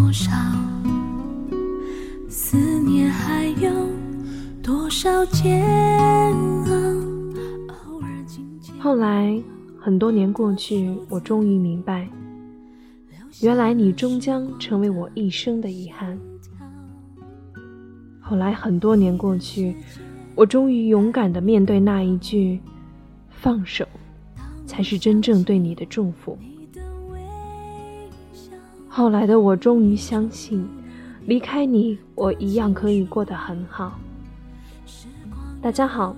多少？思念还有多少煎熬？后来很多年过去，我终于明白，原来你终将成为我一生的遗憾。后来很多年过去，我终于勇敢的面对那一句“放手”，才是真正对你的祝福。后来的我终于相信，离开你，我一样可以过得很好。大家好，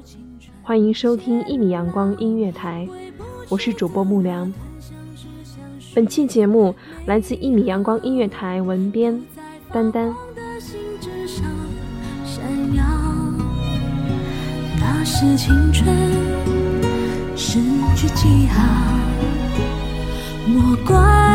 欢迎收听一米阳光音乐台，我是主播木良。本期节目来自一米阳光音乐台文编丹丹。那是青春失去记号。莫怪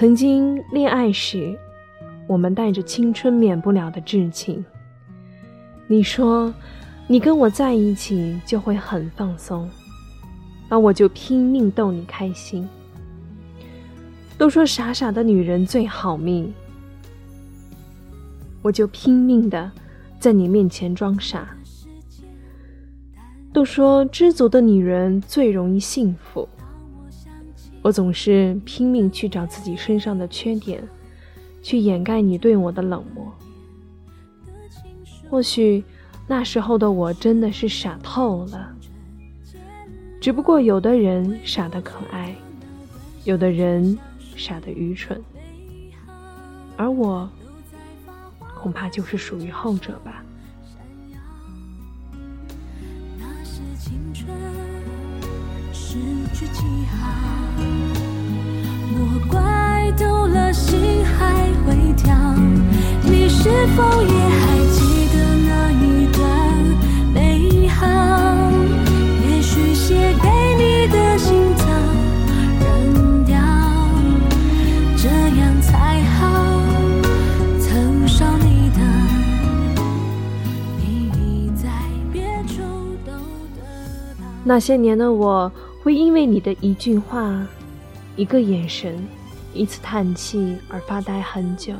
曾经恋爱时，我们带着青春免不了的稚气。你说，你跟我在一起就会很放松，那我就拼命逗你开心。都说傻傻的女人最好命，我就拼命的在你面前装傻。都说知足的女人最容易幸福。我总是拼命去找自己身上的缺点，去掩盖你对我的冷漠。或许那时候的我真的是傻透了。只不过有的人傻得可爱，有的人傻得愚蠢，而我恐怕就是属于后者吧。那是青春失去记号，我怪读了心还会跳。你是否也还记得那一段美好？也许写给你的信早扔掉，这样才好。曾少你的。你已在别处都得到。那些年的我，会因为你的一句话、一个眼神、一次叹气而发呆很久。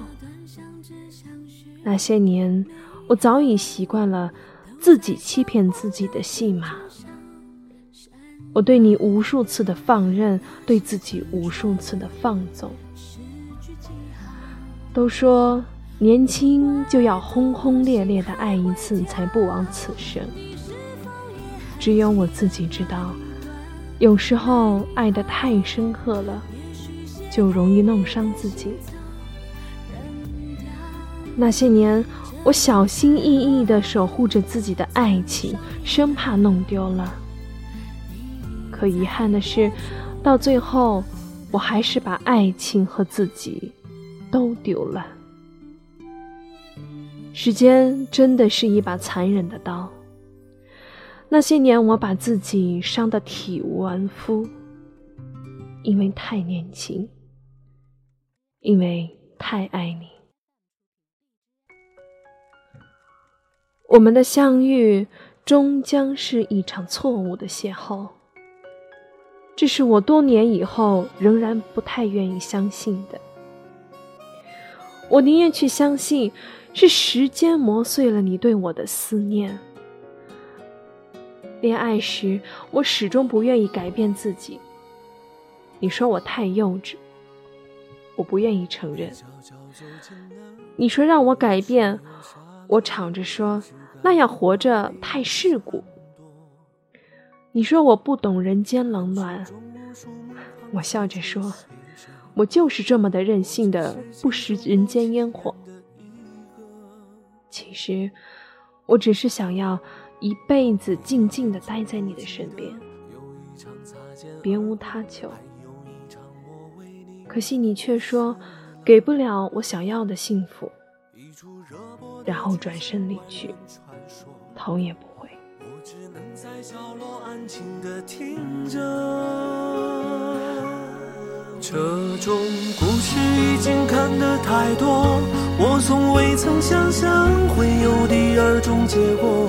那些年，我早已习惯了自己欺骗自己的戏码。我对你无数次的放任，对自己无数次的放纵。都说年轻就要轰轰烈烈的爱一次，才不枉此生。只有我自己知道，有时候爱得太深刻了，就容易弄伤自己。那些年，我小心翼翼地守护着自己的爱情，生怕弄丢了。可遗憾的是，到最后，我还是把爱情和自己都丢了。时间真的是一把残忍的刀。那些年，我把自己伤得体无完肤，因为太年轻，因为太爱你。我们的相遇终将是一场错误的邂逅，这是我多年以后仍然不太愿意相信的。我宁愿去相信是时间磨碎了你对我的思念。恋爱时，我始终不愿意改变自己。你说我太幼稚，我不愿意承认。你说让我改变，我吵着说。那样活着太世故。你说我不懂人间冷暖，我笑着说，我就是这么的任性的不食人间烟火。其实，我只是想要一辈子静静的待在你的身边，别无他求。可惜你却说给不了我想要的幸福，然后转身离去。头也不回。我只能在角落安静的听着。这种故事已经看得太多，我从未曾想象会有第二种结果。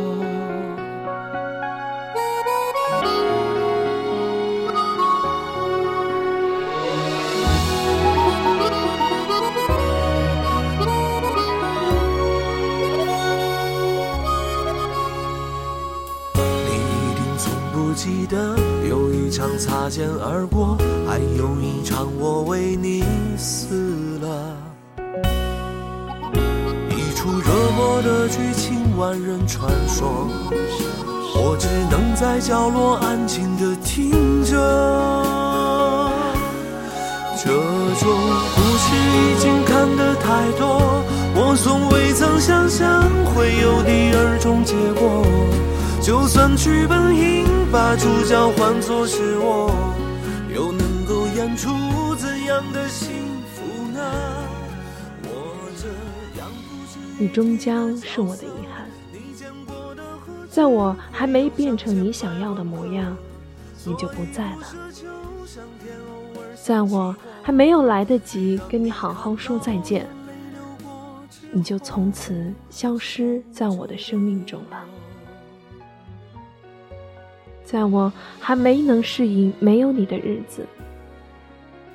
记得有一场擦肩而过，还有一场我为你死了。一出热播的剧情，万人传说，我只能在角落安静的听着。这种故事已经看得太多，我从未曾想象会有第二种结果。就算剧本应把主角换作是我，又能够演出怎样的幸福呢？你终将是我的遗憾，在我还没变成你想要的模样，你就不在了；在我还没有来得及跟你好好说再见，你就从此消失在我的生命中了。在我还没能适应没有你的日子，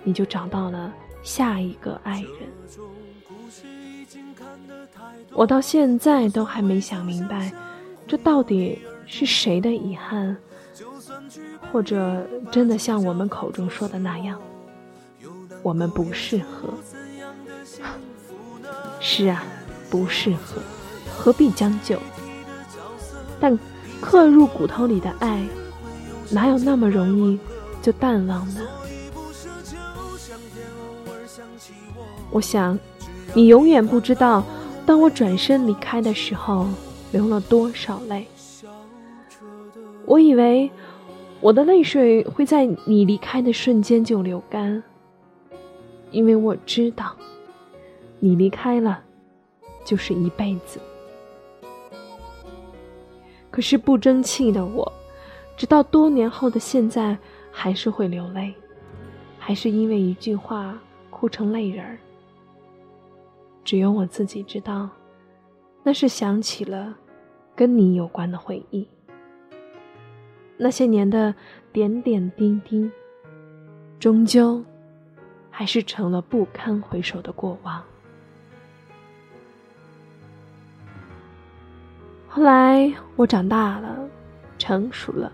你就找到了下一个爱人。我到现在都还没想明白，这到底是谁的遗憾，或者真的像我们口中说的那样，我们不适合。是啊，不适合，何必将就？但刻入骨头里的爱。哪有那么容易就淡忘呢？我想，你永远不知道，当我转身离开的时候，流了多少泪。我以为我的泪水会在你离开的瞬间就流干，因为我知道，你离开了，就是一辈子。可是不争气的我。直到多年后的现在，还是会流泪，还是因为一句话哭成泪人儿。只有我自己知道，那是想起了跟你有关的回忆。那些年的点点滴滴，终究还是成了不堪回首的过往。后来我长大了，成熟了，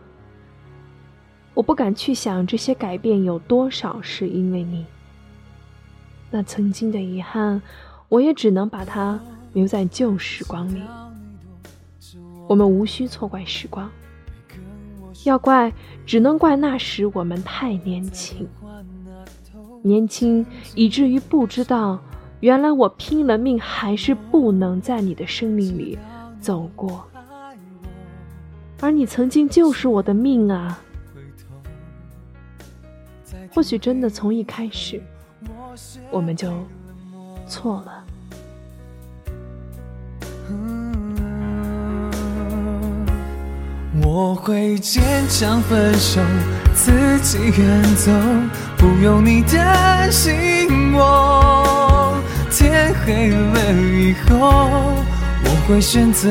我不敢去想这些改变有多少是因为你。那曾经的遗憾。我也只能把它留在旧时光里。我们无需错怪时光，要怪只能怪那时我们太年轻，年轻以至于不知道，原来我拼了命还是不能在你的生命里走过，而你曾经就是我的命啊！或许真的从一开始，我们就错了。我会坚强分手，自己远走，不用你担心我。天黑了以后，会选择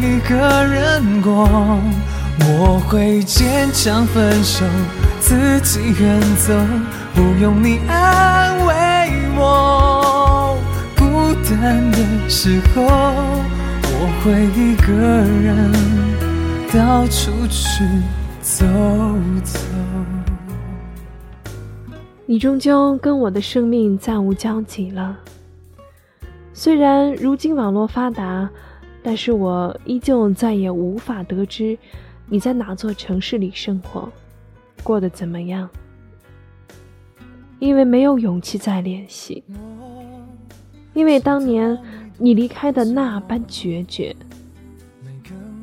一个人过。我会坚强分手，自己远走，不用你安慰我。孤单的时候，我会一个人。到处去走走。你终究跟我的生命再无交集了。虽然如今网络发达，但是我依旧再也无法得知你在哪座城市里生活，过得怎么样。因为没有勇气再联系，因为当年你离开的那般决绝。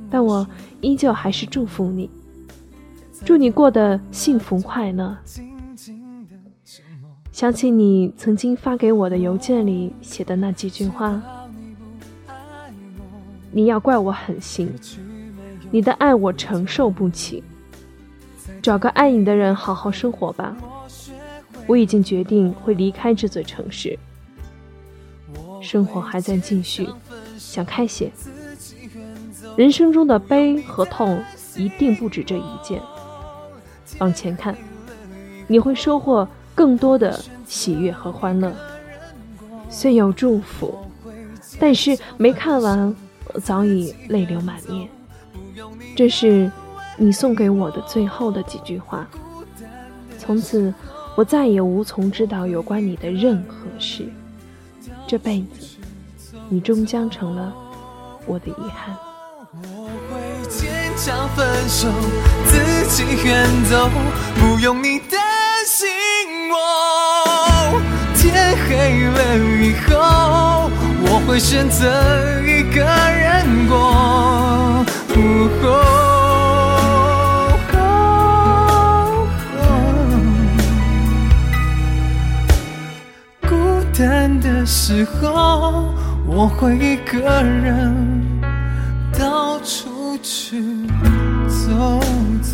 但我。依旧还是祝福你，祝你过得幸福快乐。想起你曾经发给我的邮件里写的那几句话，你要怪我狠心，你的爱我承受不起。找个爱你的人好好生活吧。我已经决定会离开这座城市，生活还在继续，想开些。人生中的悲和痛一定不止这一件。往前看，你会收获更多的喜悦和欢乐。虽有祝福，但是没看完，早已泪流满面。这是你送给我的最后的几句话。从此，我再也无从知道有关你的任何事。这辈子，你终将成了我的遗憾。想分手，自己远走，不用你担心我。天黑了以后，会选择一个人过。孤单的时候，我会一个人到处去。走走